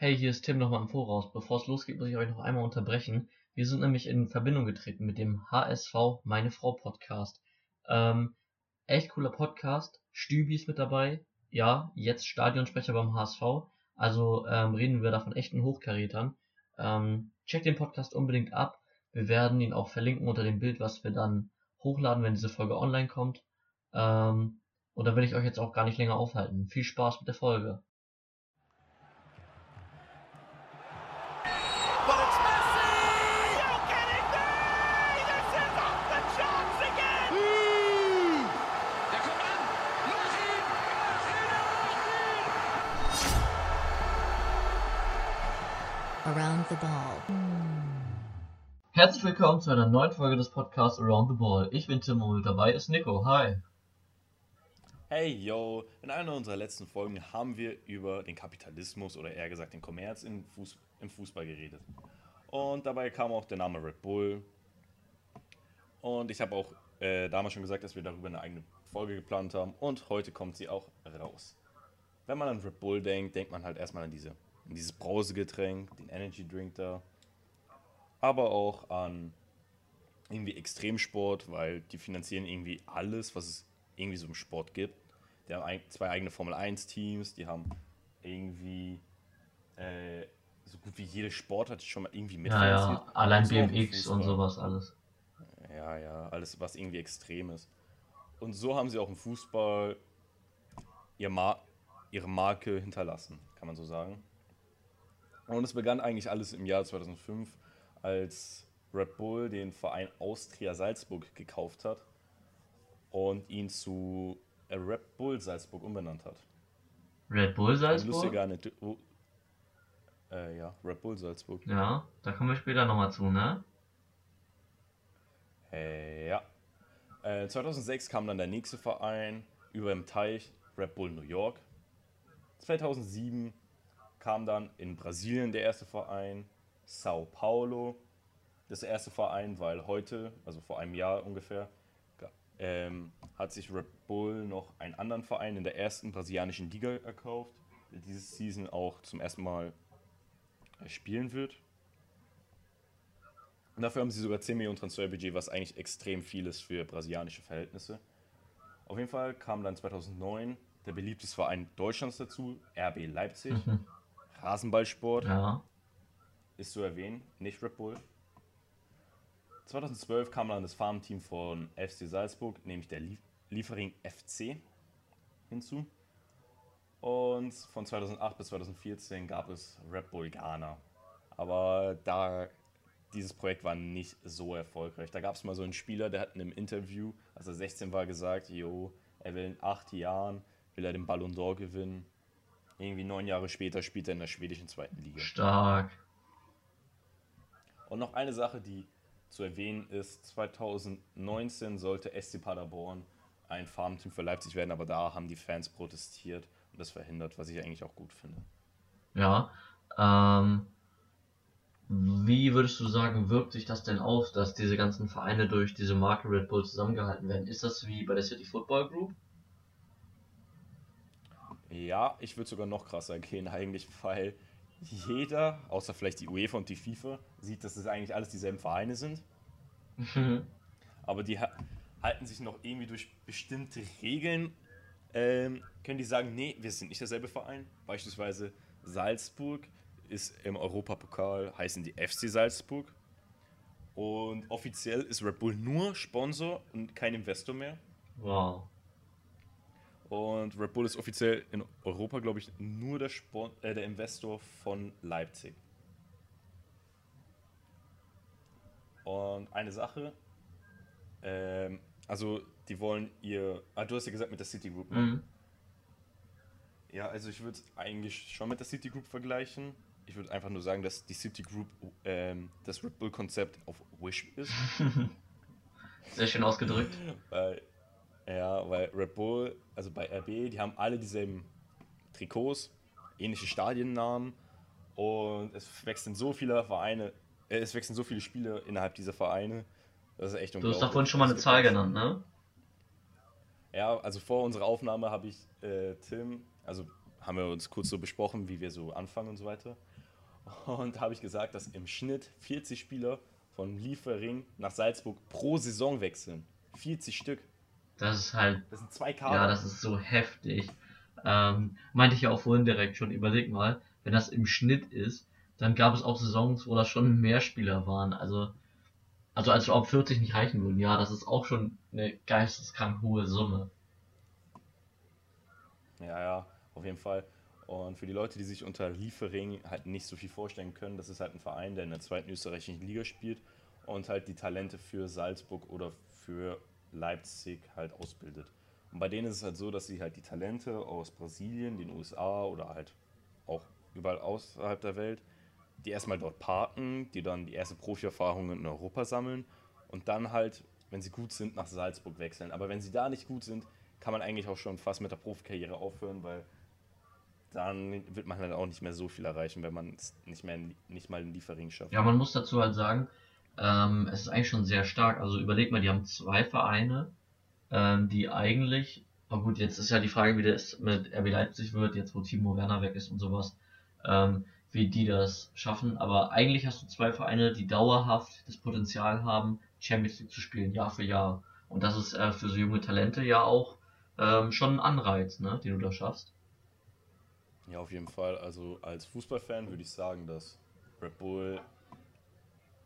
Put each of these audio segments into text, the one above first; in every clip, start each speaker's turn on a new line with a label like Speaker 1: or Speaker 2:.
Speaker 1: Hey, hier ist Tim nochmal im Voraus. Bevor es losgeht, muss ich euch noch einmal unterbrechen. Wir sind nämlich in Verbindung getreten mit dem HSV Meine Frau Podcast. Ähm, echt cooler Podcast. Stübi ist mit dabei. Ja, jetzt Stadionsprecher beim HSV. Also ähm, reden wir da von echten Hochkarätern. Ähm, checkt den Podcast unbedingt ab. Wir werden ihn auch verlinken unter dem Bild, was wir dann hochladen, wenn diese Folge online kommt. Ähm, und da will ich euch jetzt auch gar nicht länger aufhalten. Viel Spaß mit der Folge.
Speaker 2: Around the ball.
Speaker 1: Herzlich willkommen zu einer neuen Folge des Podcasts Around the Ball. Ich bin Tim und dabei ist Nico. Hi.
Speaker 3: Hey yo, in einer unserer letzten Folgen haben wir über den Kapitalismus oder eher gesagt den Kommerz im, Fuß, im Fußball geredet. Und dabei kam auch der Name Red Bull. Und ich habe auch äh, damals schon gesagt, dass wir darüber eine eigene Folge geplant haben. Und heute kommt sie auch raus. Wenn man an Red Bull denkt, denkt man halt erstmal an, diese, an dieses Brausegetränk, den Energy Drink da. Aber auch an irgendwie Extremsport, weil die finanzieren irgendwie alles, was es irgendwie so im Sport gibt. Die haben zwei eigene Formel 1 Teams, die haben irgendwie äh, so gut wie jede Sportart schon mal irgendwie
Speaker 1: Ja,
Speaker 3: mitfinanziert.
Speaker 1: ja, allein
Speaker 3: So auch im
Speaker 1: BMX und sowas alles.
Speaker 3: Ja, ja, alles, was irgendwie extrem ist. Und so haben sie auch im Fußball ihr Mar ihre Marke hinterlassen, kann man so sagen. Und es begann eigentlich alles im Jahr 2005, als Red Bull den Verein Austria Salzburg gekauft hat und ihn zu Red Bull Salzburg umbenannt hat.
Speaker 1: Red Bull
Speaker 3: Eine
Speaker 1: Salzburg?
Speaker 3: lustige Anekdote. Oh, äh, ja, Red Bull Salzburg.
Speaker 1: Ja, da kommen wir später nochmal zu, ne?
Speaker 3: Äh, ja. Äh, 2006 kam dann der nächste Verein über dem Teich, Red Bull New York. 2007 kam dann in Brasilien der erste Verein, Sao Paulo. Das erste Verein, weil heute, also vor einem Jahr ungefähr, ähm, hat sich Red Bull noch einen anderen Verein in der ersten brasilianischen Liga erkauft, der dieses Season auch zum ersten Mal äh, spielen wird. Und dafür haben sie sogar 10 Millionen Transferbudget, was eigentlich extrem viel ist für brasilianische Verhältnisse. Auf jeden Fall kam dann 2009 der beliebteste Verein Deutschlands dazu, RB Leipzig. Rasenballsport
Speaker 1: Ja.
Speaker 3: ist zu erwähnen, nicht Red Bull. 2012 kam dann das Farmteam von FC Salzburg, nämlich der Lief Liefering FC, hinzu. Und von 2008 bis 2014 gab es Red Bull Ghana. Aber da dieses Projekt war nicht so erfolgreich. Da gab es mal so einen Spieler, der hat in einem Interview, als er 16 war, gesagt, jo, er will in acht Jahren, will er den Ballon d'Or gewinnen. Irgendwie neun Jahre später spielt er in der schwedischen zweiten Liga.
Speaker 1: Stark.
Speaker 3: Und noch eine Sache, die zu erwähnen ist, 2019 sollte SC Paderborn ein Farmteam für Leipzig werden, aber da haben die Fans protestiert und das verhindert, was ich eigentlich auch gut finde.
Speaker 1: Ja. Ähm, wie würdest du sagen, wirkt sich das denn aus, dass diese ganzen Vereine durch diese Marke Red Bull zusammengehalten werden? Ist das wie bei der City Football Group?
Speaker 3: Ja, ich würde sogar noch krasser gehen eigentlich, weil jeder, außer vielleicht die UEFA und die FIFA, sieht, dass es eigentlich alles dieselben Vereine sind, aber die ha halten sich noch irgendwie durch bestimmte Regeln, ähm, können die sagen, nee, wir sind nicht derselbe Verein. Beispielsweise Salzburg ist im Europapokal, heißen die FC Salzburg. Und offiziell ist Red Bull nur Sponsor und kein Investor mehr.
Speaker 1: Wow.
Speaker 3: Und Red Bull ist offiziell in Europa, glaube ich, nur der, Spon äh, der Investor von Leipzig. Und eine Sache, ähm, also die wollen ihr, ah, du hast ja gesagt mit der City Group, ne?
Speaker 1: Mhm.
Speaker 3: Ja, also ich würde es eigentlich schon mit der City Group vergleichen. Ich würde einfach nur sagen, dass die City Group ähm, das Red Bull Konzept auf Wish ist.
Speaker 1: Sehr schön ausgedrückt.
Speaker 3: Weil, ja, weil Red Bull, also bei RB, die haben alle dieselben Trikots, ähnliche Stadiennamen und es wechseln so viele Vereine, äh, es wechseln so viele Spieler innerhalb dieser Vereine. Das ist echt
Speaker 1: Du hast vorhin schon mal eine Zahl genannt, ne?
Speaker 3: Ja, also vor unserer Aufnahme habe ich äh, Tim, also haben wir uns kurz so besprochen, wie wir so anfangen und so weiter. Und habe ich gesagt, dass im Schnitt 40 Spieler von Liefering nach Salzburg pro Saison wechseln. 40 Stück.
Speaker 1: Das ist halt,
Speaker 3: Das sind zwei Kader.
Speaker 1: ja, das ist so heftig. Ähm, meinte ich ja auch vorhin direkt schon, überleg mal, wenn das im Schnitt ist, dann gab es auch Saisons, wo das schon mehr Spieler waren. Also, also als ob 40 nicht reichen würden. Ja, das ist auch schon eine geisteskrank hohe Summe.
Speaker 3: Ja, ja, auf jeden Fall. Und für die Leute, die sich unter Liefering halt nicht so viel vorstellen können, das ist halt ein Verein, der in der zweiten österreichischen Liga spielt und halt die Talente für Salzburg oder für Leipzig halt ausbildet. Und bei denen ist es halt so, dass sie halt die Talente aus Brasilien, den USA oder halt auch überall außerhalb der Welt, die erstmal dort parken, die dann die erste Profi-Erfahrung in Europa sammeln und dann halt, wenn sie gut sind, nach Salzburg wechseln. Aber wenn sie da nicht gut sind, kann man eigentlich auch schon fast mit der Profikarriere aufhören, weil dann wird man halt auch nicht mehr so viel erreichen, wenn man es nicht nicht mal in Liefering schafft.
Speaker 1: Ja, man muss dazu halt sagen, ähm, es ist eigentlich schon sehr stark. Also überleg mal, die haben zwei Vereine, ähm, die eigentlich, aber gut, jetzt ist ja die Frage, wie das mit RB Leipzig wird, jetzt wo Timo Werner weg ist und sowas, ähm, wie die das schaffen. Aber eigentlich hast du zwei Vereine, die dauerhaft das Potenzial haben, Champions League zu spielen, Jahr für Jahr. Und das ist äh, für so junge Talente ja auch ähm, schon ein Anreiz, ne, den du da schaffst.
Speaker 3: Ja, auf jeden Fall. Also als Fußballfan würde ich sagen, dass Red Bull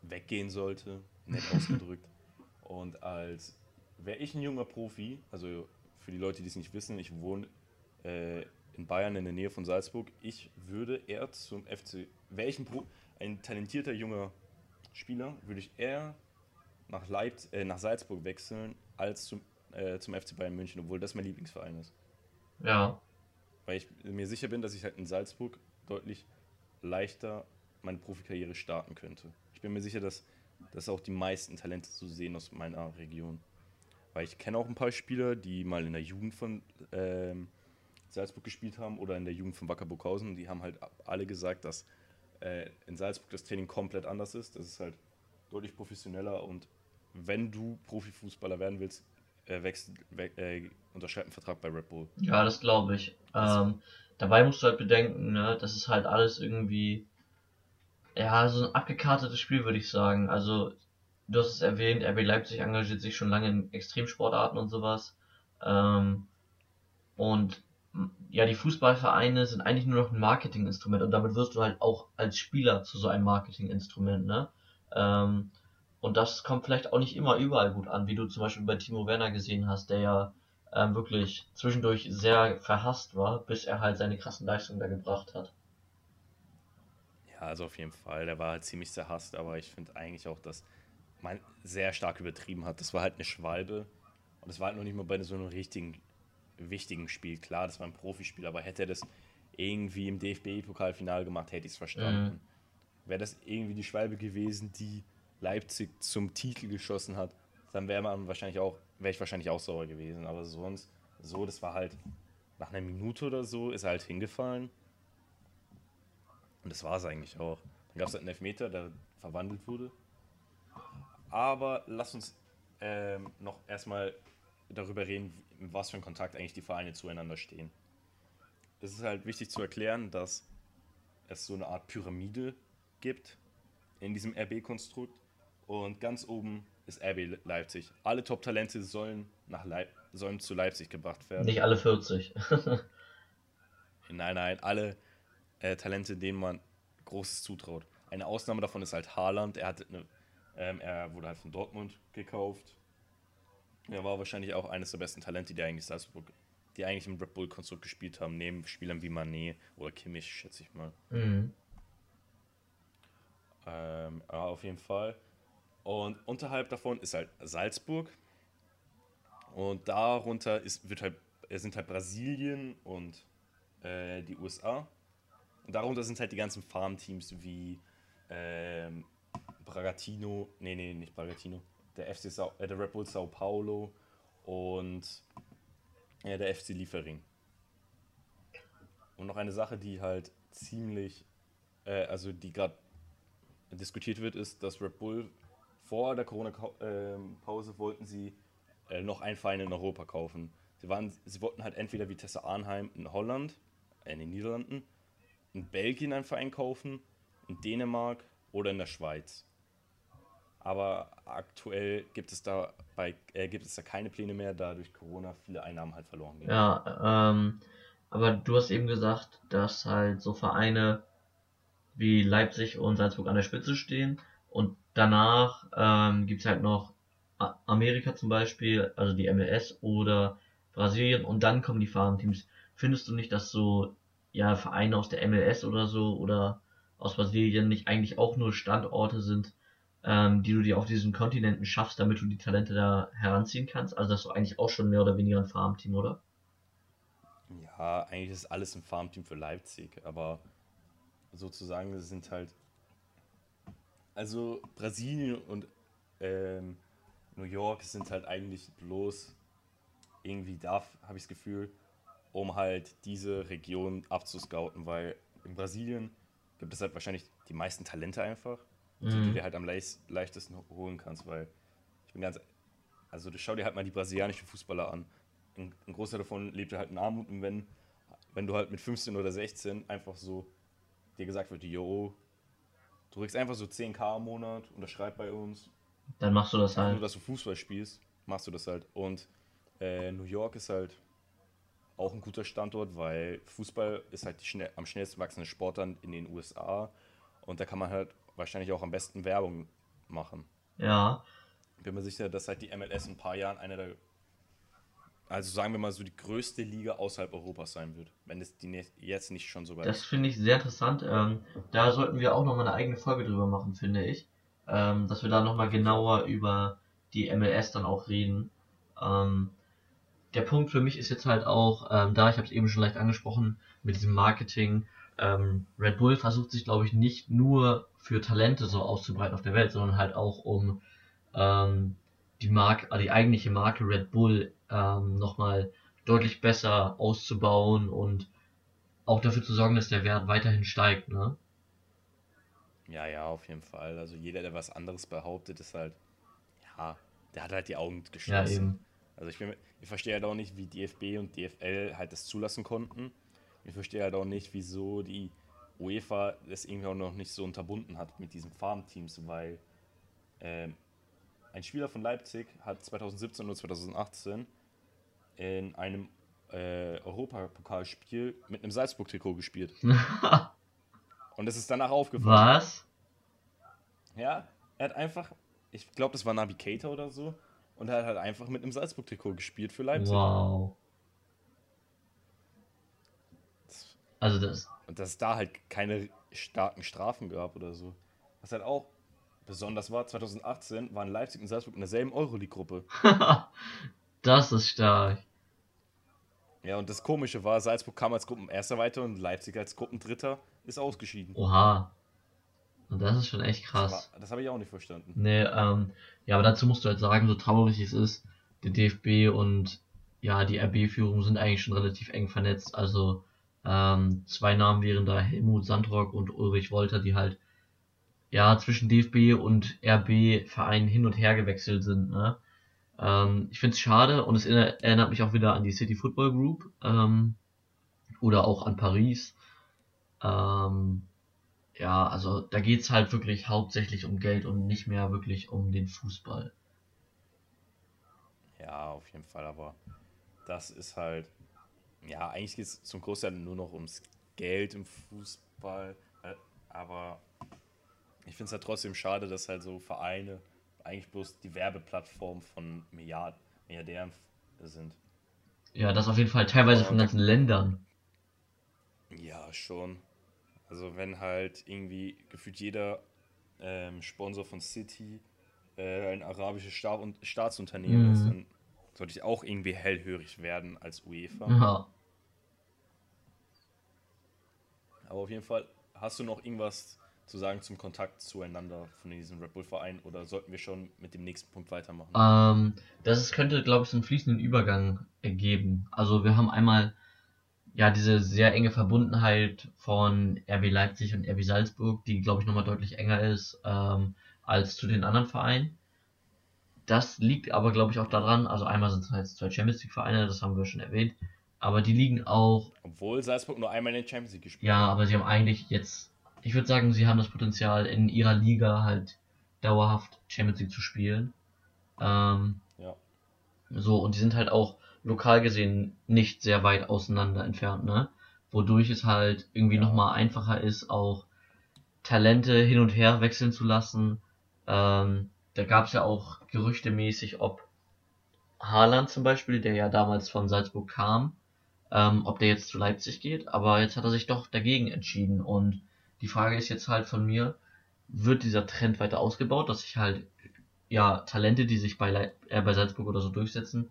Speaker 3: weggehen sollte, nett ausgedrückt. Und als wäre ich ein junger Profi, also für die Leute, die es nicht wissen, ich wohne äh, in Bayern in der Nähe von Salzburg, ich würde eher zum FC, wäre ich ein, Pro, ein talentierter junger Spieler, würde ich eher nach, Leipz äh, nach Salzburg wechseln als zum, äh, zum FC Bayern München, obwohl das mein Lieblingsverein ist.
Speaker 1: Ja,
Speaker 3: Weil ich mir sicher bin, dass ich halt in Salzburg deutlich leichter meine Profikarriere starten könnte. Ich bin mir sicher, dass, dass auch die meisten Talente zu sehen aus meiner Region. Weil ich kenne auch ein paar Spieler, die mal in der Jugend von ähm, Salzburg gespielt haben oder in der Jugend von Wacker Burghausen. Die haben halt alle gesagt, dass äh, in Salzburg das Training komplett anders ist. Das ist halt deutlich professioneller und wenn du Profifußballer werden willst, äh, we äh, unterschreib einen Vertrag bei Red Bull.
Speaker 1: Ja, das glaube ich. Ähm, dabei musst du halt bedenken, ne, das ist halt alles irgendwie, ja, so ein abgekartetes Spiel, würde ich sagen. Also, du hast es erwähnt, RB Leipzig engagiert sich schon lange in Extremsportarten und sowas. Ähm, und ja, die Fußballvereine sind eigentlich nur noch ein Marketinginstrument und damit wirst du halt auch als Spieler zu so einem Marketinginstrument, ne? Ähm, und das kommt vielleicht auch nicht immer überall gut an, wie du zum Beispiel bei Timo Werner gesehen hast, der ja ähm, wirklich zwischendurch sehr verhasst war, bis er halt seine krassen Leistungen da gebracht hat.
Speaker 3: Also auf jeden Fall. Der war halt ziemlich zerhasst, aber ich finde eigentlich auch, dass man sehr stark übertrieben hat. Das war halt eine Schwalbe und das war halt noch nicht mal bei so einem richtigen, wichtigen Spiel. Klar, das war ein Profispiel, aber hätte er das irgendwie im DFB-Pokalfinale gemacht, hätte ich es verstanden. Wäre das irgendwie die Schwalbe gewesen, die Leipzig zum Titel geschossen hat, dann wäre man wahrscheinlich auch, wäre ich wahrscheinlich auch sauer gewesen. Aber sonst, so, das war halt nach einer Minute oder so, ist er halt hingefallen. Und das war es eigentlich auch. Dann gab es halt einen Elfmeter, der verwandelt wurde. Aber lass uns ähm, noch erstmal darüber reden, in was für einen Kontakt eigentlich die Vereine zueinander stehen. Es ist halt wichtig zu erklären, dass es so eine Art Pyramide gibt in diesem RB-Konstrukt. Und ganz oben ist RB Leipzig. Alle Top-Talente sollen, nach Leip sollen zu Leipzig gebracht werden.
Speaker 1: Nicht alle 40.
Speaker 3: Nein, nein, alle äh, Talente, denen man Großes zutraut. Eine Ausnahme davon ist halt Haaland. Er, hatte eine, ähm, er wurde halt von Dortmund gekauft. Er war wahrscheinlich auch eines der besten Talente, die eigentlich Salzburg, die eigentlich im Red Bull-Konstrukt gespielt haben, neben Spielern wie Manet oder Kimmich, schätze ich mal.
Speaker 1: mhm.
Speaker 3: Ähm, ja, auf jeden Fall. Und unterhalb davon ist halt Salzburg. Und darunter ist, wird halt, sind halt Brasilien und äh, die USA. Und darunter sind halt die ganzen Farmteams wie ähm, Bragantino, nee, nee, nicht Bragantino, der FC Sao, äh, der Red Bull Sao Paulo und ja, der FC Liefering. Und noch eine Sache, die halt ziemlich, äh, also die gerade diskutiert wird, ist, dass Red Bull vor der Corona-Pause wollten sie äh, noch einen Verein in Europa kaufen. Sie, waren, sie wollten halt entweder Vitesse Arnheim in Holland äh, in den Niederlanden, in Belgien einen Verein kaufen, in Dänemark oder in der Schweiz. Aber aktuell gibt es da bei äh, gibt es da keine Pläne mehr, da durch Corona viele Einnahmen halt verloren gehen.
Speaker 1: Ja, ähm, aber du hast eben gesagt, dass halt so Vereine wie Leipzig und Salzburg an der Spitze stehen und danach ähm, gibt's halt noch Amerika zum Beispiel, also die MLS oder Brasilien und dann kommen die Farmteams. Findest du nicht, dass so ja Vereine aus der MLS oder so oder aus Brasilien nicht eigentlich auch nur Standorte sind, ähm, die du dir auf diesen Kontinenten schaffst, damit du die Talente da heranziehen kannst? Also das ist eigentlich auch schon mehr oder weniger ein Farmteam, oder?
Speaker 3: Ja, eigentlich ist alles ein Farmteam für Leipzig, aber sozusagen sind halt. Also Brasilien und ähm, New York sind halt eigentlich bloß irgendwie da, habe ich das Gefühl, um halt diese Region abzuscouten, weil in Brasilien gibt es halt wahrscheinlich die meisten Talente einfach, die du
Speaker 1: Mhm.
Speaker 3: dir halt am leichtesten holen kannst, weil ich bin ganz, also du schau dir halt mal die brasilianischen Fußballer an. Ein, ein Großteil davon lebt halt in Armut und wenn, wenn du halt mit 15 oder 16 einfach so dir gesagt wird, yo, du kriegst einfach so 10k im Monat, unterschreib bei uns,
Speaker 1: Dann machst du das
Speaker 3: nur,
Speaker 1: halt.
Speaker 3: dass du Fußball spielst, machst du das halt. Und äh, New York ist halt auch ein guter Standort, weil Fußball ist halt die schnell, am schnellsten wachsende Sportart in den USA und da kann man halt wahrscheinlich auch am besten Werbung machen.
Speaker 1: Ja,
Speaker 3: bin mir sicher, dass halt die MLS in ein paar Jahren eine der, also sagen wir mal so die größte Liga außerhalb Europas sein wird, wenn es die jetzt nicht schon so weit
Speaker 1: das finde ich sehr interessant. Ähm, da sollten wir auch nochmal eine eigene Folge drüber machen, finde ich. Ähm, dass wir da nochmal genauer über die MLS dann auch reden. Ähm, der Punkt für mich ist jetzt halt auch, ähm, da, ich habe es eben schon leicht angesprochen, mit diesem Marketing. Ähm, Red Bull versucht sich, glaube ich, nicht nur für Talente so auszubreiten auf der Welt, sondern halt auch um ähm, die Marke, die eigentliche Marke Red Bull ähm, nochmal deutlich besser auszubauen und auch dafür zu sorgen, dass der Wert weiterhin steigt, ne?
Speaker 3: Ja, ja, auf jeden Fall. Also jeder, der was anderes behauptet, ist halt, ja, der hat halt die Augen
Speaker 1: Ja,
Speaker 3: geschlossen.
Speaker 1: eben.
Speaker 3: Also ich, bin, ich verstehe halt auch nicht, wie DFB und DFL halt das zulassen konnten. Ich verstehe halt auch nicht, wieso die UEFA das irgendwie auch noch nicht so unterbunden hat mit diesen Farmteams, weil ähm, ein Spieler von Leipzig hat 2017 oder 2018 in einem äh, Europapokalspiel mit einem Salzburg-Trikot gespielt. Und es ist danach aufgefallen.
Speaker 1: Was?
Speaker 3: Ja, er hat einfach, ich glaube, das war Navigator oder so, und er hat halt einfach mit einem Salzburg-Trikot gespielt für Leipzig.
Speaker 1: Wow. Also das,
Speaker 3: Und dass es da halt keine starken Strafen gab oder so. Was halt auch besonders war, 2018 waren Leipzig und Salzburg in derselben Euroleague-Gruppe.
Speaker 1: das ist stark.
Speaker 3: Ja, und das Komische war, Salzburg kam als Gruppenerster weiter und Leipzig als Gruppendritter ist ausgeschieden.
Speaker 1: Oha. Und das ist schon echt
Speaker 3: Das,
Speaker 1: krass.
Speaker 3: war- das habe ich auch nicht verstanden.
Speaker 1: Nee, ähm, ja, aber dazu musst du halt sagen, so traurig es ist, der DFB und ja, die RB-Führung sind eigentlich schon relativ eng vernetzt. Also ähm, zwei Namen wären da Helmut Sandrock und Ulrich Wolter, die halt ja zwischen DFB und RB-Vereinen hin und her gewechselt sind. Ne? Ähm, ich finde es schade und es erinner- erinnert mich auch wieder an die City Football Group ähm, oder auch an Paris. Ähm, ja, also da geht's halt wirklich hauptsächlich um Geld und nicht mehr wirklich um den Fußball.
Speaker 3: Ja, auf jeden Fall, aber das ist halt, ja, eigentlich geht es zum Großteil nur noch ums Geld im Fußball, äh, aber ich finde es halt trotzdem schade, dass halt so Vereine eigentlich bloß die Werbeplattform von Milliard Milliardären sind.
Speaker 1: Ja, das auf jeden Fall teilweise von ganzen Ländern.
Speaker 3: Ja, schon. Also wenn halt irgendwie gefühlt jeder ähm, Sponsor von City äh, ein arabisches Staat und Staatsunternehmen
Speaker 1: Mhm.
Speaker 3: ist, dann sollte ich auch irgendwie hellhörig werden als UEFA.
Speaker 1: Ja.
Speaker 3: Aber auf jeden Fall, hast du noch irgendwas zu sagen zum Kontakt zueinander von diesem Red Bull Verein oder sollten wir schon mit dem nächsten Punkt weitermachen?
Speaker 1: Ähm, das könnte, glaube ich, so einen fließenden Übergang ergeben. Also wir haben einmal ja diese sehr enge Verbundenheit von RB Leipzig und RB Salzburg, die, glaube ich, nochmal deutlich enger ist ähm, als zu den anderen Vereinen. Das liegt aber, glaube ich, auch daran, also einmal sind es halt zwei Champions League Vereine, das haben wir schon erwähnt, aber die liegen auch,
Speaker 3: Obwohl Salzburg nur einmal in der Champions League gespielt
Speaker 1: ja, aber sie haben eigentlich jetzt, ich würde sagen, sie haben das Potenzial in ihrer Liga halt dauerhaft Champions League zu spielen. Ähm,
Speaker 3: Ja.
Speaker 1: so, und die sind halt auch lokal gesehen nicht sehr weit auseinander entfernt, ne? Wodurch es halt irgendwie
Speaker 3: Ja.
Speaker 1: nochmal einfacher ist, auch Talente hin und her wechseln zu lassen. Ähm, da gab es ja auch gerüchtemäßig, ob Haaland zum Beispiel, der ja damals von Salzburg kam, ähm, ob der jetzt zu Leipzig geht, aber jetzt hat er sich doch dagegen entschieden und die Frage ist jetzt halt von mir, wird dieser Trend weiter ausgebaut, dass sich halt ja Talente, die sich bei, Leip äh, bei Salzburg oder so durchsetzen,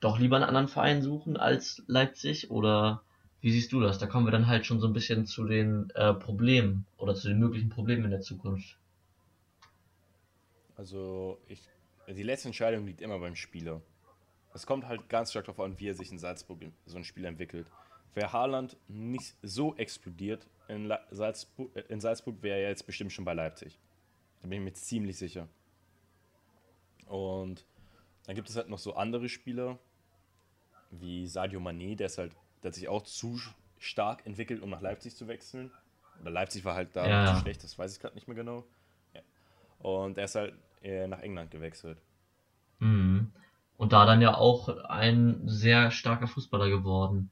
Speaker 1: doch lieber einen anderen Verein suchen als Leipzig oder wie siehst du das? Da kommen wir dann halt schon so ein bisschen zu den äh, Problemen oder zu den möglichen Problemen in der Zukunft.
Speaker 3: Also, ich, die letzte Entscheidung liegt immer beim Spieler. Es kommt halt ganz stark darauf an, wie er sich in Salzburg so ein Spiel entwickelt. Wäre Haaland nicht so explodiert in, Salzburg, äh, in Salzburg, wäre er jetzt bestimmt schon bei Leipzig. Da bin ich mir ziemlich sicher. Und dann gibt es halt noch so andere Spieler, wie Sadio Mané, der ist halt, der hat sich auch zu stark entwickelt, um nach Leipzig zu wechseln. Oder Leipzig war halt da
Speaker 1: Ja,
Speaker 3: zu schlecht, das weiß ich gerade nicht mehr genau. Ja. Und er ist halt äh, nach England gewechselt.
Speaker 1: Mhm. Und da dann ja auch ein sehr starker Fußballer geworden.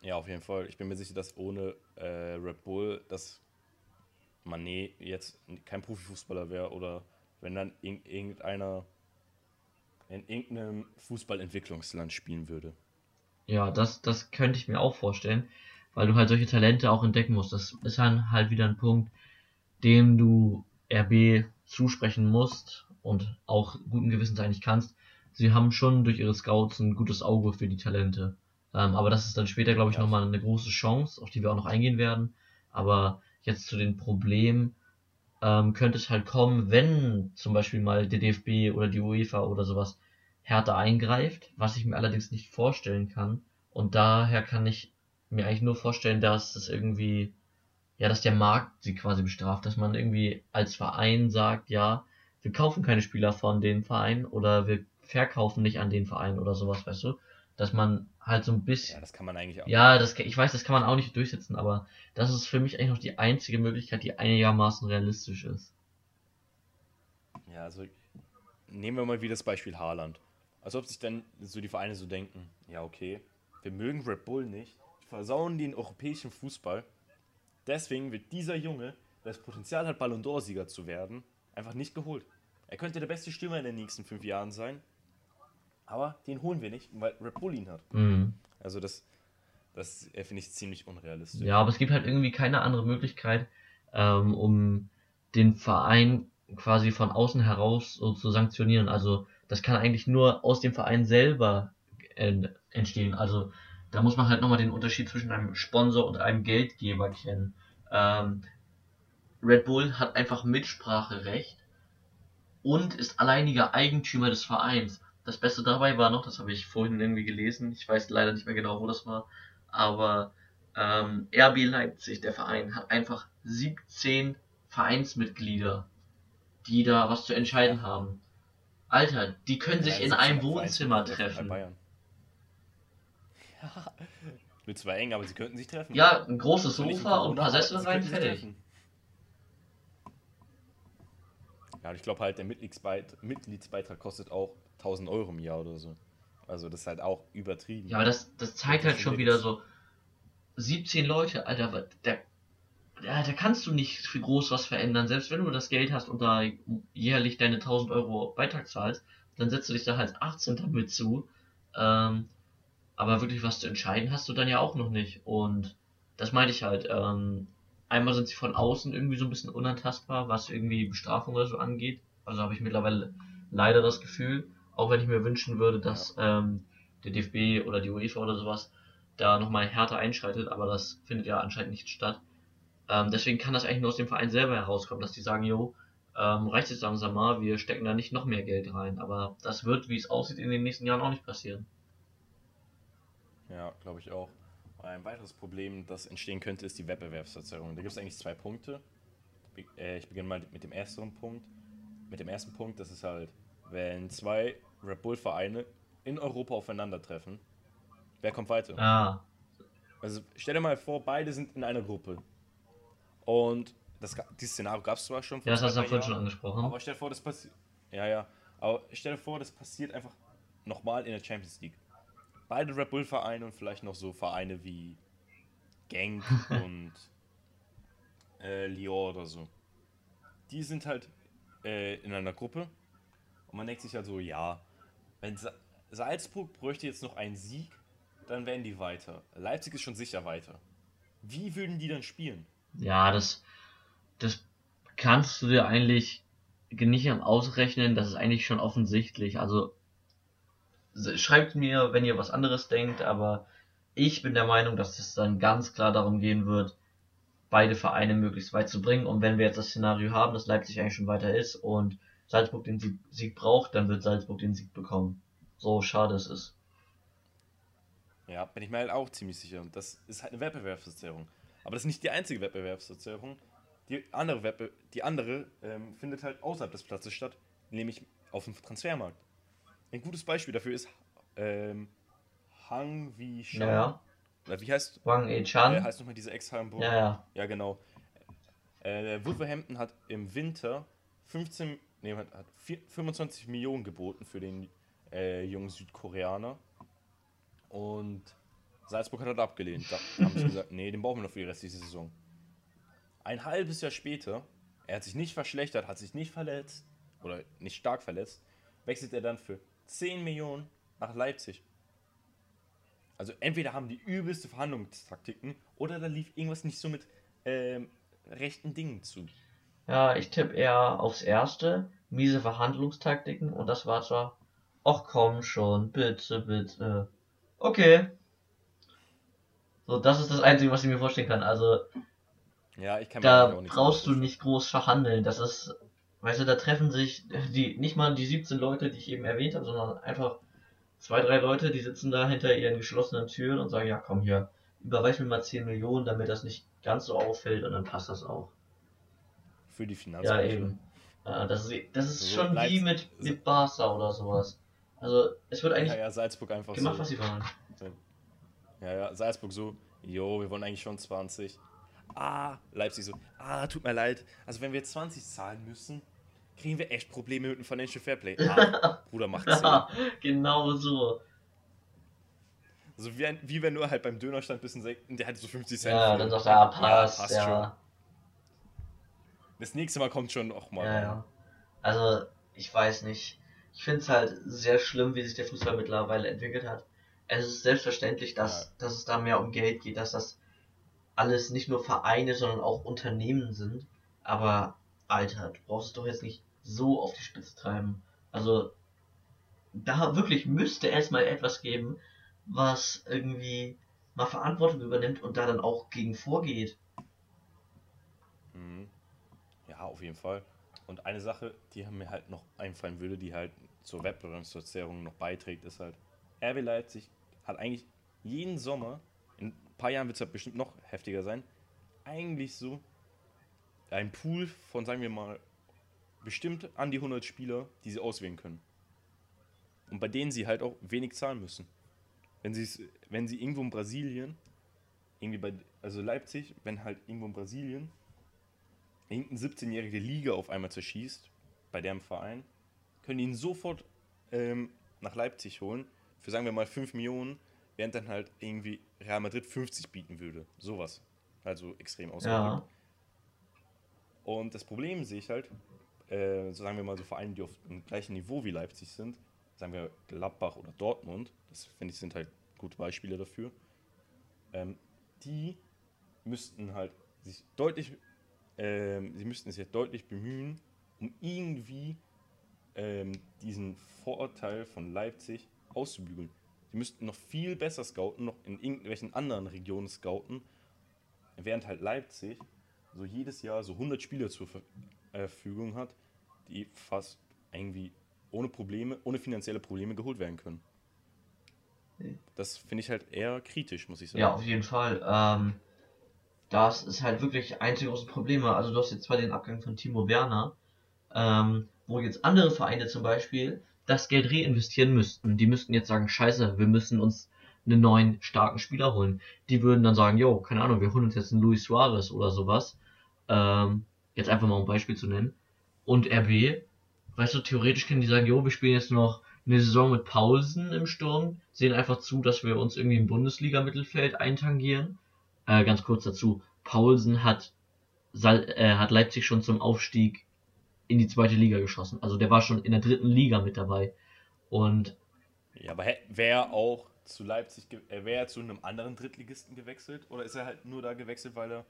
Speaker 3: Ja, auf jeden Fall. Ich bin mir sicher, dass ohne äh, Red Bull, dass Mané jetzt kein Profifußballer wäre oder wenn dann irg irgendeiner in irgendeinem Fußballentwicklungsland spielen würde.
Speaker 1: Ja, das, das könnte ich mir auch vorstellen, weil du halt solche Talente auch entdecken musst. Das ist dann halt wieder ein Punkt, dem du RB zusprechen musst und auch guten Gewissens eigentlich kannst. Sie haben schon durch ihre Scouts ein gutes Auge für die Talente. Ähm, aber das ist dann später, glaube ich,
Speaker 3: Ja.
Speaker 1: nochmal eine große Chance, auf die wir auch noch eingehen werden. Aber jetzt zu den Problemen ähm, könnte es halt kommen, wenn zum Beispiel mal der DFB oder die UEFA oder sowas härter eingreift, was ich mir allerdings nicht vorstellen kann. Und daher kann ich mir eigentlich nur vorstellen, dass es irgendwie, ja, dass der Markt sie quasi bestraft, dass man irgendwie als Verein sagt, ja, wir kaufen keine Spieler von dem Verein oder wir verkaufen nicht an den Verein oder sowas, weißt du? Dass man halt so ein bisschen,
Speaker 3: Ja, das kann man eigentlich auch.
Speaker 1: ja, das, ich weiß, das kann man auch nicht durchsetzen, aber das ist für mich eigentlich noch die einzige Möglichkeit, die einigermaßen realistisch ist.
Speaker 3: Ja, also nehmen wir mal wieder das Beispiel Haaland. Als ob sich dann so die Vereine so denken, ja okay, wir mögen Red Bull nicht, versauen den europäischen Fußball. Deswegen wird dieser Junge, der das Potenzial hat, Ballon d'Or-Sieger zu werden, einfach nicht geholt. Er könnte der beste Stürmer in den nächsten fünf Jahren sein, aber den holen wir nicht, weil Red Bull ihn hat.
Speaker 1: Mhm.
Speaker 3: Also das, das äh, finde ich ziemlich unrealistisch.
Speaker 1: Ja, aber es gibt halt irgendwie keine andere Möglichkeit, ähm, um den Verein quasi von außen heraus so zu sanktionieren. Also das kann eigentlich nur aus dem Verein selber äh, entstehen. Also da muss man halt nochmal den Unterschied zwischen einem Sponsor und einem Geldgeber kennen. Ähm, Red Bull hat einfach Mitspracherecht und ist alleiniger Eigentümer des Vereins. Das Beste dabei war noch, das habe ich vorhin irgendwie gelesen, ich weiß leider nicht mehr genau, wo das war, aber ähm, RB Leipzig, der Verein, hat einfach 17 Vereinsmitglieder, die da was zu entscheiden haben. Alter, die können sich in einem Wohnzimmer treffen.
Speaker 3: Bayern. Ja, wird zwar eng, aber sie könnten sich treffen.
Speaker 1: Ja, ein großes Sofa und ein paar Sessel rein, fertig.
Speaker 3: Ja, und ich glaube halt, der Mitgliedsbeit Mitgliedsbeitrag kostet auch 1000 Euro im Jahr oder so. Also das ist halt auch übertrieben.
Speaker 1: Ja, aber das, das zeigt
Speaker 3: Das
Speaker 1: halt schon wieder so, 17 Leute, Alter, da, da, da kannst du nicht viel groß was verändern. Selbst wenn du das Geld hast und da jährlich deine 1000 Euro Beitrag zahlst, dann setzt du dich da halt 18 damit zu. Ähm, aber wirklich was zu entscheiden hast du dann ja auch noch nicht. Und das meinte ich halt. Ähm, einmal sind sie von außen irgendwie so ein bisschen unantastbar, was irgendwie Bestrafung oder so angeht. Also habe ich mittlerweile leider das Gefühl, auch wenn ich mir wünschen würde, dass ähm, der DFB oder die UEFA oder sowas da nochmal härter einschreitet, aber das findet ja anscheinend nicht statt. Ähm, deswegen kann das eigentlich nur aus dem Verein selber herauskommen, dass die sagen, jo, ähm, reicht jetzt langsam mal, wir stecken da nicht noch mehr Geld rein. Aber das wird, wie es aussieht, in den nächsten Jahren auch nicht passieren.
Speaker 3: Ja, glaube ich auch. Ein weiteres Problem, das entstehen könnte, ist die Wettbewerbsverzerrung. Da gibt es eigentlich zwei Punkte. Äh, Ich beginne mal mit dem ersten Punkt. Mit dem ersten Punkt, das ist halt, wenn zwei Red Bull-Vereine in Europa aufeinandertreffen, Wer kommt weiter?
Speaker 1: Ah,
Speaker 3: Also stell dir mal vor, beide sind in einer Gruppe. Und das, dieses Szenario gab es zwar schon
Speaker 1: ja, das hast du ja vorhin schon angesprochen.
Speaker 3: Aber stell dir vor, das passiert. Ja, ja. Aber stell dir vor, das passiert einfach nochmal in der Champions League. Beide Red Bull-Vereine und vielleicht noch so Vereine wie Genk und äh, Lyon oder so. Die sind halt äh, in einer Gruppe und man denkt sich halt so, ja, wenn Sa Salzburg bräuchte jetzt noch einen Sieg, dann wären die weiter. Leipzig ist schon sicher weiter. Wie würden die dann spielen?
Speaker 1: Ja, das, das kannst du dir eigentlich nicht ausrechnen, das ist eigentlich schon offensichtlich. Also schreibt mir, wenn ihr was anderes denkt, aber ich bin der Meinung, dass es dann ganz klar darum gehen wird, beide Vereine möglichst weit zu bringen. Und wenn wir jetzt das Szenario haben, dass Leipzig eigentlich schon weiter ist und Salzburg den Sieg, braucht, dann wird Salzburg den Sieg bekommen. So schade es ist.
Speaker 3: Ja, bin ich mir halt auch ziemlich sicher. Das ist halt eine Wettbewerbsverzerrung. Aber das ist nicht die einzige Wettbewerbsverzerrung. Die andere, Wettbe die andere ähm, findet halt außerhalb des Platzes statt, nämlich auf dem Transfermarkt. Ein gutes Beispiel dafür ist ähm, Hang Wie Shan.
Speaker 1: Ja,
Speaker 3: Wie heißt,
Speaker 1: Wang
Speaker 3: äh,
Speaker 1: E-chan.
Speaker 3: heißt nochmal diese Ex-Hamburg?
Speaker 1: Ja, ja.
Speaker 3: Ja, genau. Äh, Wolverhampton hat im Winter 15, nee, hat, hat vier, 25 Millionen geboten für den äh, jungen Südkoreaner. Und Salzburg hat das abgelehnt. Da haben sie gesagt, nee, den brauchen wir noch für die restliche Saison. Ein halbes Jahr später, er hat sich nicht verschlechtert, hat sich nicht verletzt oder nicht stark verletzt, wechselt er dann für 10 Millionen nach Leipzig. Also entweder haben die übelste Verhandlungstaktiken oder da lief irgendwas nicht so mit ähm, rechten Dingen zu.
Speaker 1: Ja, ich tippe eher aufs erste, miese Verhandlungstaktiken und das war zwar, ach komm schon, bitte, bitte. Okay. So, das ist das Einzige, was ich mir vorstellen kann. Also,
Speaker 3: Ja, ich kann mir
Speaker 1: da
Speaker 3: auch nichts
Speaker 1: brauchst du nicht groß verhandeln. Das ist, weißt du, da treffen sich die, nicht mal die 17 Leute, die ich eben erwähnt habe, sondern einfach zwei, drei Leute, die sitzen da hinter ihren geschlossenen Türen und sagen, ja komm hier, überweis mir mal 10 Millionen, damit das nicht ganz so auffällt und dann passt das auch.
Speaker 3: Für die
Speaker 1: Ja,
Speaker 3: Finanzbranche.
Speaker 1: eben. Ja, das ist, das ist
Speaker 3: So
Speaker 1: schon wie
Speaker 3: Leipzig-
Speaker 1: mit, mit Barca oder sowas. Also, es wird eigentlich
Speaker 3: Ja, ja, Salzburg einfach
Speaker 1: gemacht,
Speaker 3: so.
Speaker 1: was sie wollen.
Speaker 3: Ja, ja, Salzburg so, jo, wir wollen eigentlich schon 20. Ah, Leipzig so, ah, tut mir leid. Also wenn wir 20 zahlen müssen, kriegen wir echt Probleme mit dem Financial Fairplay. Ah, Bruder, macht 10.
Speaker 1: Ja, genau so.
Speaker 3: So wie, ein, wie wenn du halt beim Dönerstand bist und der hat so 50 Cent.
Speaker 1: Ja,
Speaker 3: für-
Speaker 1: dann sagt er, ja, passt, ja.
Speaker 3: schon. Das nächste Mal kommt schon auch mal.
Speaker 1: Ja, ja. Also, ich weiß nicht. Ich finde es halt sehr schlimm, wie sich der Fußball mittlerweile entwickelt hat. Es ist selbstverständlich, dass,
Speaker 3: Ja.
Speaker 1: dass es da mehr um Geld geht, dass das alles nicht nur Vereine, sondern auch Unternehmen sind. Aber, Alter, du brauchst es doch jetzt nicht so auf die Spitze treiben. Also, da wirklich müsste es mal etwas geben, was irgendwie mal Verantwortung übernimmt und da dann auch gegen vorgeht.
Speaker 3: Mhm. Ja, auf jeden Fall. Und eine Sache, die mir halt noch einfallen würde, die halt zur Wettbewerbsverzerrung noch beiträgt, ist halt, RB Leipzig hat eigentlich jeden Sommer, in ein paar Jahren wird es halt bestimmt noch heftiger sein, eigentlich so ein Pool von, sagen wir mal, bestimmt an die 100 Spieler, die sie auswählen können. Und bei denen sie halt auch wenig zahlen müssen. Wenn sie wenn sie irgendwo in Brasilien, irgendwie bei, also Leipzig, wenn halt irgendwo in Brasilien irgendeine 17-jährige Liga auf einmal zerschießt, bei deren Verein, können ihn sofort ähm, nach Leipzig holen, für sagen wir mal 5 Millionen, während dann halt irgendwie Real Madrid 50 bieten würde. Sowas. Also extrem ausgedrückt.
Speaker 1: Ja.
Speaker 3: Und das Problem sehe ich halt, äh, so sagen wir mal so Vereine, die auf dem gleichen Niveau wie Leipzig sind, sagen wir Gladbach oder Dortmund, das finde ich sind halt gute Beispiele dafür, ähm, die müssten halt sich deutlich, ähm, sie müssten sich halt deutlich bemühen, um irgendwie ähm, diesen Vorurteil von Leipzig auszubügeln. Sie müssten noch viel besser scouten, noch in irgendwelchen anderen Regionen scouten, während halt Leipzig so jedes Jahr so 100 Spieler zur äh, Verfügung hat, die fast irgendwie ohne Probleme, ohne finanzielle Probleme geholt werden können. Das finde ich halt eher kritisch, muss ich sagen.
Speaker 1: Ja, auf jeden Fall. Ähm, das ist halt wirklich eins der großen Probleme. Also du hast jetzt zwar den Abgang von Timo Werner, ähm, wo jetzt andere Vereine zum Beispiel das Geld reinvestieren müssten. Die müssten jetzt sagen, scheiße, wir müssen uns einen neuen starken Spieler holen. Die würden dann sagen, jo, keine Ahnung, wir holen uns jetzt einen Luis Suarez oder sowas. Ähm, jetzt einfach mal um ein Beispiel zu nennen. Und RB, weißt du, theoretisch können die sagen, jo, wir spielen jetzt noch eine Saison mit Pausen im Sturm, sehen einfach zu, dass wir uns irgendwie im Bundesliga-Mittelfeld eintangieren. Äh, ganz kurz dazu, Paulsen hat, Sal äh, hat Leipzig schon zum Aufstieg in die zweite Liga geschossen. Also der war schon in der dritten Liga mit dabei. Und
Speaker 3: Ja, aber wäre er auch zu Leipzig, äh, wäre er zu einem anderen Drittligisten gewechselt? Oder ist er halt nur da gewechselt, weil er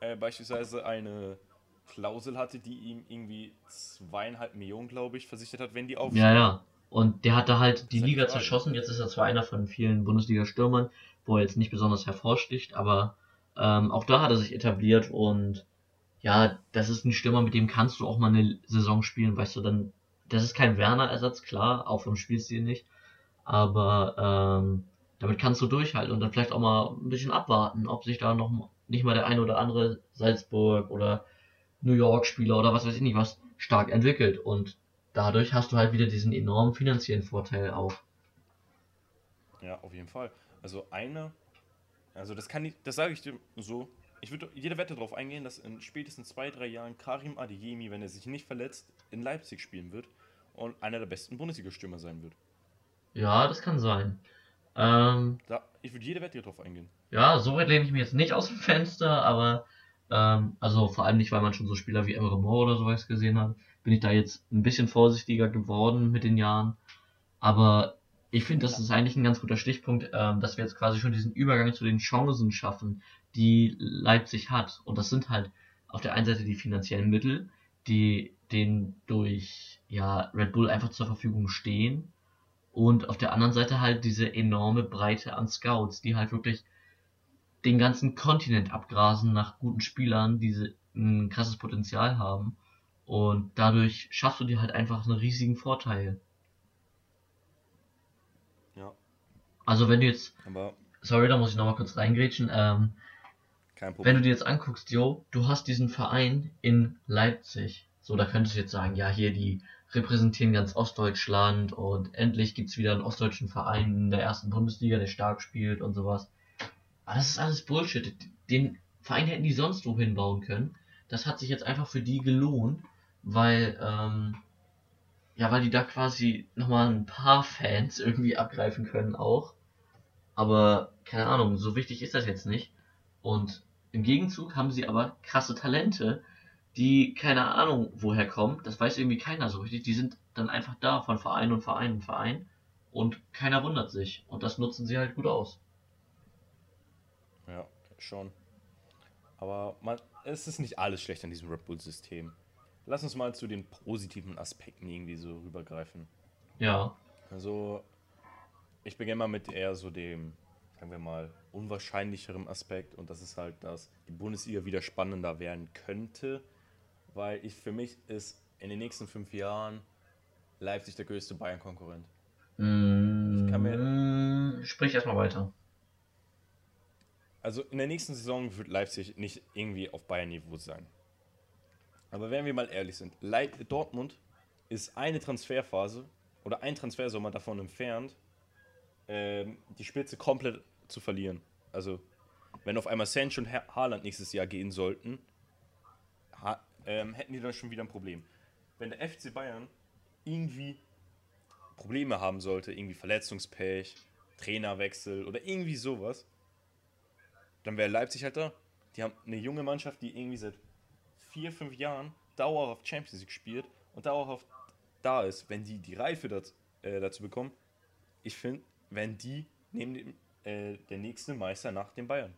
Speaker 3: äh, beispielsweise eine Klausel hatte, die ihm irgendwie zweieinhalb Millionen, glaube ich, versichert hat, wenn die aufsteigen?
Speaker 1: ja, ja. Und der hatte halt die
Speaker 3: halt
Speaker 1: Liga
Speaker 3: Frage.
Speaker 1: zerschossen. Jetzt ist er zwar einer von vielen Bundesliga-Stürmern, wo er jetzt nicht besonders hervorsticht, aber ähm, auch da hat er sich etabliert und ja, das ist ein Stürmer, mit dem kannst du auch mal eine Saison spielen, weißt du, dann, das ist kein Werner-Ersatz, klar, auch vom Spielstil nicht, aber ähm, damit kannst du durchhalten und dann vielleicht auch mal ein bisschen abwarten, ob sich da noch nicht mal der eine oder andere Salzburg oder New York-Spieler oder was weiß ich nicht was stark entwickelt und dadurch hast du halt wieder diesen enormen finanziellen Vorteil auch.
Speaker 3: Ja, auf jeden Fall. Also eine, also das kann ich, das sage ich dir so. Ich würde jede Wette darauf eingehen, dass in spätestens zwei, drei Jahren Karim Adeyemi, wenn er sich nicht verletzt, in Leipzig spielen wird und einer der besten Bundesliga-Stürmer sein wird.
Speaker 1: Ja, das kann sein. Ähm,
Speaker 3: Da, ich würde jede Wette darauf eingehen.
Speaker 1: ja, so weit lehne ich mich jetzt nicht aus dem Fenster, aber ähm, also vor allem nicht, weil man schon so Spieler wie Emre Moore oder sowas gesehen hat, bin ich da jetzt ein bisschen vorsichtiger geworden mit den Jahren. Aber ich finde, das ist eigentlich ein ganz guter Stichpunkt, ähm, dass wir jetzt quasi schon diesen Übergang zu den Chancen schaffen, die Leipzig hat. Und das sind halt auf der einen Seite die finanziellen Mittel, die denen durch ja, Red Bull einfach zur Verfügung stehen. Und auf der anderen Seite halt diese enorme Breite an Scouts, die halt wirklich den ganzen Kontinent abgrasen nach guten Spielern, die ein krasses Potenzial haben. Und dadurch schaffst du dir halt einfach einen riesigen Vorteil.
Speaker 3: Ja,
Speaker 1: Also wenn du jetzt,
Speaker 3: aber
Speaker 1: sorry, da muss ich nochmal kurz reingrätschen, ähm,
Speaker 3: kein
Speaker 1: wenn
Speaker 3: Problem.
Speaker 1: du dir jetzt anguckst, Jo, du hast diesen Verein in Leipzig. So, da könntest du jetzt sagen, ja, hier, die repräsentieren ganz Ostdeutschland und endlich gibt's wieder einen ostdeutschen Verein in der ersten Bundesliga, der stark spielt und sowas. Aber das ist alles Bullshit. Den Verein hätten die sonst wo hinbauen können. Das hat sich jetzt einfach für die gelohnt, weil, ähm, ja, weil die da quasi nochmal ein paar Fans irgendwie abgreifen können auch. Aber, keine Ahnung, so wichtig ist das jetzt nicht. Und im Gegenzug haben sie aber krasse Talente, die keine Ahnung woher kommen. Das weiß irgendwie keiner so richtig. Die sind dann einfach da von Verein und Verein und Verein. Und keiner wundert sich. Und das nutzen sie halt gut aus.
Speaker 3: Ja, schon. Aber man, es ist nicht alles schlecht an diesem Red Bull-System. Lass uns mal zu den positiven Aspekten irgendwie so rübergreifen.
Speaker 1: Ja.
Speaker 3: Also, ich beginne mal mit eher so dem, sagen wir mal, unwahrscheinlicheren Aspekt und das ist halt, dass die Bundesliga wieder spannender werden könnte, weil ich für mich ist in den nächsten fünf Jahren Leipzig der größte Bayern-Konkurrent.
Speaker 1: Mm,
Speaker 3: kann mir-
Speaker 1: sprich erstmal weiter.
Speaker 3: Also in der nächsten Saison wird Leipzig nicht irgendwie auf Bayern-Niveau sein. Aber wenn wir mal ehrlich sind, Dortmund ist eine Transferphase oder ein Transfersommer davon entfernt, ähm, die Spitze komplett zu verlieren. Also wenn auf einmal Sancho und Ha- Haaland nächstes Jahr gehen sollten, ha ähm, hätten die dann schon wieder ein Problem. Wenn der FC Bayern irgendwie Probleme haben sollte, irgendwie Verletzungspech, Trainerwechsel oder irgendwie sowas, dann wäre Leipzig halt da. Die haben eine junge Mannschaft, die irgendwie seit vier, fünf Jahren dauerhaft Champions League spielt und dauerhaft da ist. Wenn die die Reife das, äh, dazu bekommen, ich finde, wenn die neben dem, äh, der nächste Meister nach den Bayern.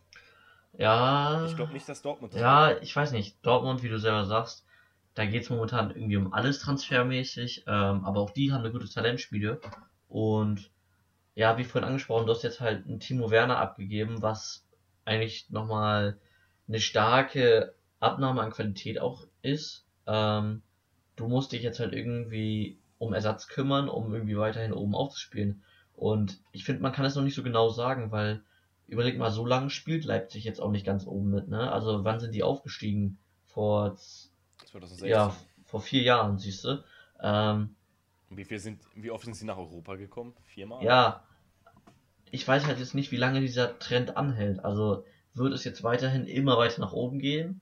Speaker 1: Ja.
Speaker 3: Ich glaube nicht, dass Dortmund das
Speaker 1: Ja, ich weiß nicht. Dortmund, wie du selber sagst, da geht's momentan irgendwie um alles transfermäßig, ähm, aber auch die haben eine gute Talentspiele. Und ja, wie vorhin angesprochen, du hast jetzt halt einen Timo Werner abgegeben, was eigentlich nochmal eine starke Abnahme an Qualität auch ist. Ähm, du musst dich jetzt halt irgendwie um Ersatz kümmern, um irgendwie weiterhin oben aufzuspielen. Und ich finde, man kann es noch nicht so genau sagen, weil überleg mal, so lange spielt Leipzig jetzt auch nicht ganz oben mit, ne? Also wann sind die aufgestiegen? Vor z-
Speaker 3: 2016.
Speaker 1: ja, vor vier Jahren, siehst du. Ähm,
Speaker 3: wie, viel sind, wie oft sind sie nach Europa gekommen? Viermal?
Speaker 1: ja, ich weiß halt jetzt nicht, wie lange dieser Trend anhält. Also wird es jetzt weiterhin immer weiter nach oben gehen?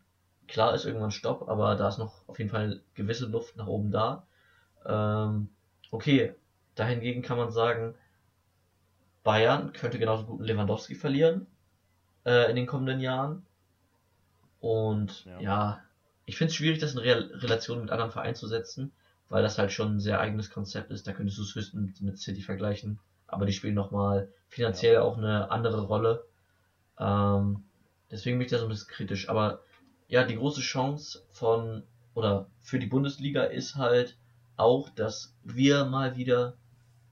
Speaker 1: Klar ist irgendwann Stopp, aber da ist noch auf jeden Fall gewisse Luft nach oben da. Ähm, okay, dahingegen kann man sagen, Bayern könnte genauso gut Lewandowski verlieren äh, in den kommenden Jahren. Und
Speaker 3: Ja.
Speaker 1: ja, ich finde es schwierig, das in Re Relation mit anderen Vereinen zu setzen, weil das halt schon ein sehr eigenes Konzept ist. Da könntest du es höchstens mit City vergleichen, aber die spielen nochmal finanziell auch eine andere Rolle. Ähm, deswegen bin ich da so ein bisschen kritisch. Aber ja, die große Chance von oder für die Bundesliga ist halt auch, dass wir mal wieder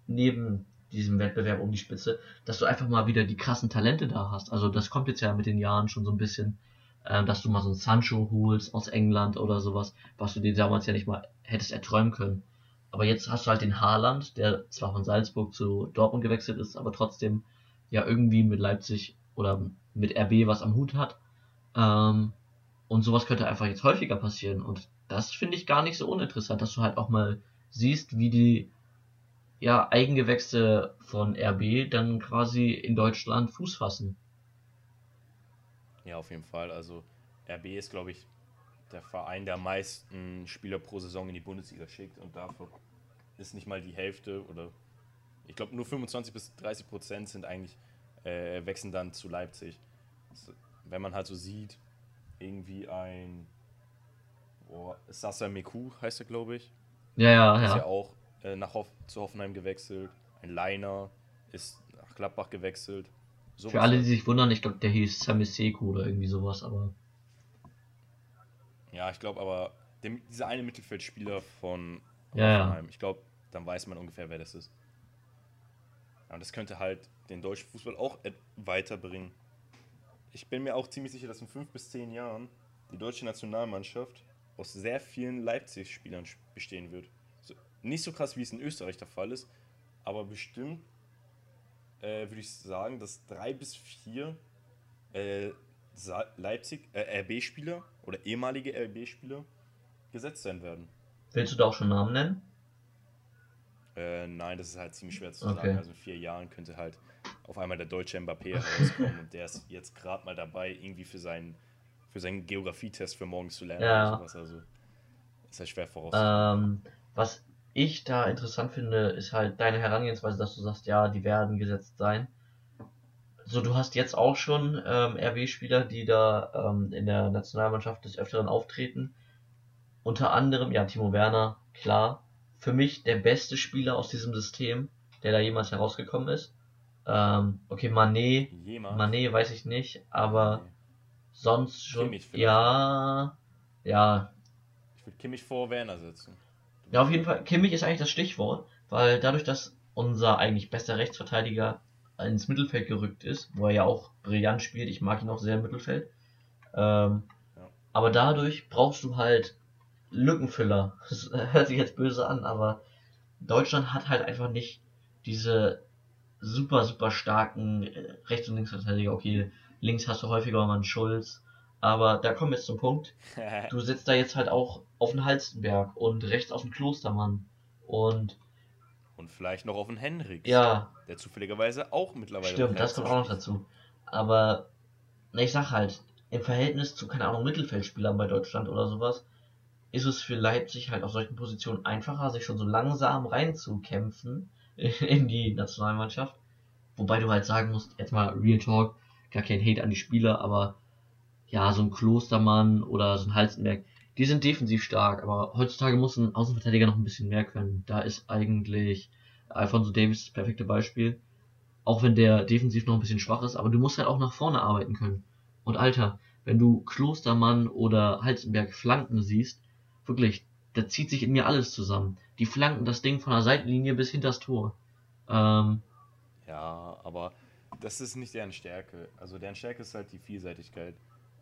Speaker 1: neben diesem Wettbewerb um die Spitze, dass du einfach mal wieder die krassen Talente da hast. Also das kommt jetzt ja mit den Jahren schon so ein bisschen, ähm, dass du mal so einen Sancho holst aus England oder sowas, was du dir damals ja nicht mal hättest erträumen können. Aber jetzt hast du halt den Haaland, der zwar von Salzburg zu Dortmund gewechselt ist, aber trotzdem ja irgendwie mit Leipzig oder mit RB was am Hut hat. Ähm, und sowas könnte einfach jetzt häufiger passieren. Und das finde ich gar nicht so uninteressant, dass du halt auch mal siehst, wie die ja, Eigengewächse von RB dann quasi in Deutschland Fuß fassen.
Speaker 3: Ja, auf jeden Fall. Also RB ist, glaube ich, der Verein, der meisten Spieler pro Saison in die Bundesliga schickt und dafür ist nicht mal die Hälfte oder ich glaube nur 25 bis 30 Prozent sind eigentlich äh, wechseln dann zu Leipzig. Das, wenn man halt so sieht, irgendwie ein oh, Sasa Meku heißt er, glaube ich,
Speaker 1: Ja, ja,
Speaker 3: ist ja
Speaker 1: ja.
Speaker 3: auch äh, nach Hoff zu Hoffenheim gewechselt. Ein Leiner ist nach Gladbach gewechselt. Sowas
Speaker 1: Für alle, die sich wundern, ich glaube, der hieß Samiseku oder irgendwie sowas, aber
Speaker 3: Ja, ich glaube aber, dem, dieser eine Mittelfeldspieler von
Speaker 1: Ja, ja.
Speaker 3: Hoffenheim, ich glaube, dann weiß man ungefähr, wer das ist. Ja, und das könnte halt den deutschen Fußball auch weiterbringen. Ich bin mir auch ziemlich sicher, dass in fünf bis zehn Jahren die deutsche Nationalmannschaft aus sehr vielen Leipzig-Spielern bestehen wird. Nicht so krass, wie es in Österreich der Fall ist, aber bestimmt äh, würde ich sagen, dass drei bis vier äh, Leipzig, äh, RB-Spieler oder ehemalige RB-Spieler gesetzt sein werden.
Speaker 1: willst du da auch schon Namen nennen?
Speaker 3: Äh, nein, das ist halt ziemlich schwer zu
Speaker 1: Okay.
Speaker 3: sagen. Also in vier Jahren könnte halt auf einmal der deutsche Mbappé herauskommen und der ist jetzt gerade mal dabei, irgendwie für seinen, für seinen Geografietest für morgens zu lernen
Speaker 1: Ja.
Speaker 3: oder sowas. Also ist halt schwer vorauszusagen.
Speaker 1: Ähm, was ich da interessant finde, ist halt deine Herangehensweise, dass du sagst, ja, die werden gesetzt sein. So, du hast jetzt auch schon ähm, RB-Spieler, die da ähm, in der Nationalmannschaft des Öfteren auftreten. Unter anderem, ja, Timo Werner, klar. Für mich der beste Spieler aus diesem System, der da jemals herausgekommen ist. Ähm, okay, Mané,
Speaker 3: Jemand.
Speaker 1: Mané weiß ich nicht, aber sonst schon,
Speaker 3: Kimmich vielleicht.
Speaker 1: ja, ja,
Speaker 3: Ich würde Kimmich vor Werner setzen.
Speaker 1: Ja, auf jeden Fall. Kimmich ist eigentlich das Stichwort, weil dadurch, dass unser eigentlich bester Rechtsverteidiger ins Mittelfeld gerückt ist, wo er ja auch brillant spielt, ich mag ihn auch sehr im Mittelfeld, ähm,
Speaker 3: Ja.
Speaker 1: aber dadurch brauchst du halt Lückenfüller. Das hört sich jetzt böse an, aber Deutschland hat halt einfach nicht diese super, super starken äh, Rechts- und Linksverteidiger. Okay, links hast du häufiger mal einen Schulz, aber da kommen wir jetzt zum Punkt. Du sitzt da jetzt halt auch auf den Halstenberg und rechts auf den Klostermann. Und
Speaker 3: Und vielleicht noch auf den Henriks.
Speaker 1: ja,
Speaker 3: Der zufälligerweise auch mittlerweile.
Speaker 1: stimmt, das kommt auch noch dazu. Aber na, ich sag halt, im Verhältnis zu, keine Ahnung, Mittelfeldspielern bei Deutschland oder sowas, ist es für Leipzig halt auf solchen Positionen einfacher, sich schon so langsam reinzukämpfen in die Nationalmannschaft. Wobei du halt sagen musst, jetzt mal Real Talk, gar kein Hate an die Spieler, aber ja, so ein Klostermann oder so ein Halstenberg, die sind defensiv stark, aber heutzutage muss ein Außenverteidiger noch ein bisschen mehr können. Da ist eigentlich Alfonso Davis das perfekte Beispiel. Auch wenn der defensiv noch ein bisschen schwach ist, aber du musst halt auch nach vorne arbeiten können. Und Alter, wenn du Klostermann oder Halstenberg Flanken siehst, wirklich, da zieht sich in mir alles zusammen. Die flanken das Ding von der Seitenlinie bis hinters Tor. Ähm,
Speaker 3: Ja, aber das ist nicht deren Stärke. Also deren Stärke ist halt die Vielseitigkeit.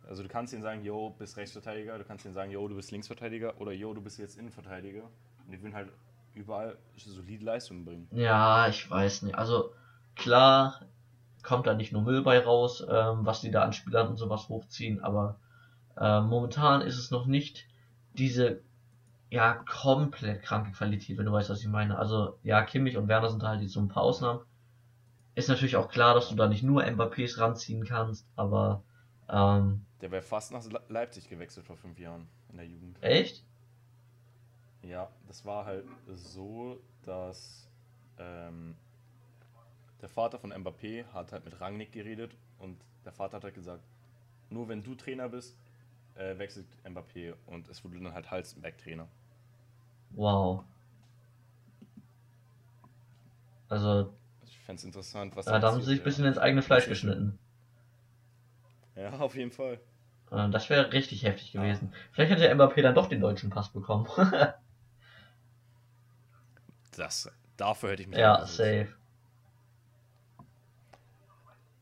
Speaker 3: Also du kannst ihnen sagen, yo, bist Rechtsverteidiger, du kannst ihnen sagen, yo, du bist Linksverteidiger oder yo, du bist jetzt Innenverteidiger. Und die würden halt überall solide Leistungen bringen.
Speaker 1: ja, ich weiß nicht. Also klar kommt da nicht nur Müll bei raus, ähm, was die da an Spielern und sowas hochziehen, aber ähm, momentan ist es noch nicht diese ja komplett kranke Qualität, wenn du weißt, was ich meine. Also ja, Kimmich und Werner sind halt jetzt so ein paar Ausnahmen. ist natürlich auch klar, dass du da nicht nur Mbappés ranziehen kannst, aber ähm,
Speaker 3: Der wäre fast nach Le- Leipzig gewechselt vor fünf Jahren in der Jugend.
Speaker 1: echt?
Speaker 3: Ja, das war halt so, dass ähm, der Vater von Mbappé hat halt mit Rangnick geredet und der Vater hat halt gesagt, nur wenn du Trainer bist, äh, wechselt Mbappé und es wurde dann halt Halstenberg Trainer.
Speaker 1: Wow. Also,
Speaker 3: Ich fände es interessant, was
Speaker 1: äh, da haben sie sich ein bisschen ins eigene Fleisch geschnitten.
Speaker 3: Ja, auf jeden Fall.
Speaker 1: Äh, das wäre richtig heftig gewesen. Vielleicht hätte der Mbappé dann doch den deutschen Pass bekommen.
Speaker 3: Das, dafür hätte ich mich
Speaker 1: ja,
Speaker 3: eingesetzt.
Speaker 1: safe.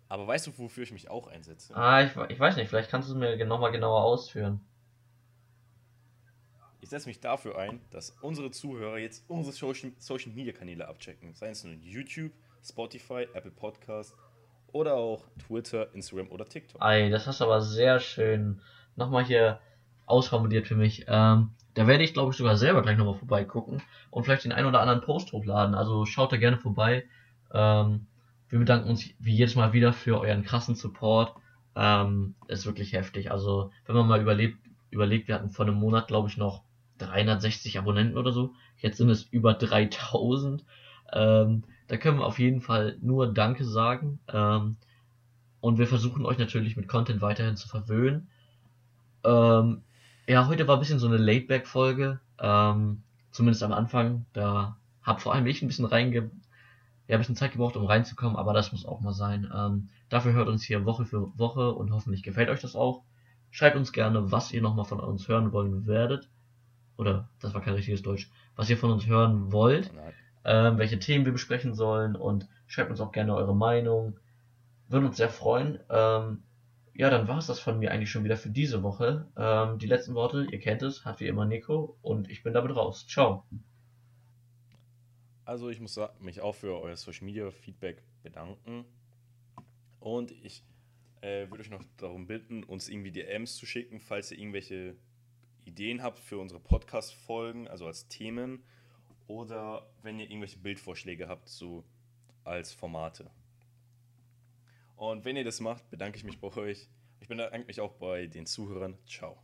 Speaker 3: Aber weißt du, wofür ich mich auch einsetze?
Speaker 1: Ah, ich, ich weiß nicht, vielleicht kannst du es mir nochmal genauer ausführen.
Speaker 3: Ich setze mich dafür ein, dass unsere Zuhörer jetzt unsere Social, Social Media Kanäle abchecken. Seien es nun YouTube, Spotify, Apple Podcast oder auch Twitter, Instagram oder TikTok.
Speaker 1: Ei, das hast du aber sehr schön nochmal hier ausformuliert für mich. Ähm, da werde ich, glaube ich, sogar selber gleich nochmal vorbeigucken und vielleicht den einen oder anderen Post hochladen. Also schaut da gerne vorbei. Ähm, wir bedanken uns wie jedes Mal wieder für euren krassen Support. Ähm, ist wirklich heftig. Also, wenn man mal überlebt, überlegt, wir hatten vor einem Monat, glaube ich, noch 360 Abonnenten oder so. Jetzt sind es über 3000. Ähm, da können wir auf jeden Fall nur Danke sagen. Ähm, und wir versuchen euch natürlich mit Content weiterhin zu verwöhnen. Ähm, ja, heute war ein bisschen so eine Laidback-Folge. Ähm, zumindest am Anfang. Da hab vor allem ich ein bisschen reinge... Ja, ein bisschen Zeit gebraucht, um reinzukommen, aber das muss auch mal sein. Ähm, dafür hört uns hier Woche für Woche und hoffentlich gefällt euch das auch. Schreibt uns gerne, was ihr nochmal von uns hören wollen werdet. Oder, das war kein richtiges Deutsch. Was ihr von uns hören wollt
Speaker 3: Nein.
Speaker 1: Ähm, welche Themen wir besprechen sollen und schreibt uns auch gerne eure Meinung. Würde uns sehr freuen. Ähm, ja, dann war es das von mir eigentlich schon wieder für diese Woche. Ähm, die letzten Worte, ihr kennt es, hat wie immer Nico und ich bin damit raus. Ciao.
Speaker 3: Also ich muss mich auch für euer Social Media Feedback bedanken. Und ich äh, würde euch noch darum bitten, uns irgendwie DMs zu schicken, falls ihr irgendwelche Ideen habt für unsere Podcast-Folgen, also als Themen. Oder wenn ihr irgendwelche Bildvorschläge habt, so als Formate. Und wenn ihr das macht, bedanke ich mich bei euch. Ich bedanke mich auch bei den Zuhörern. Ciao.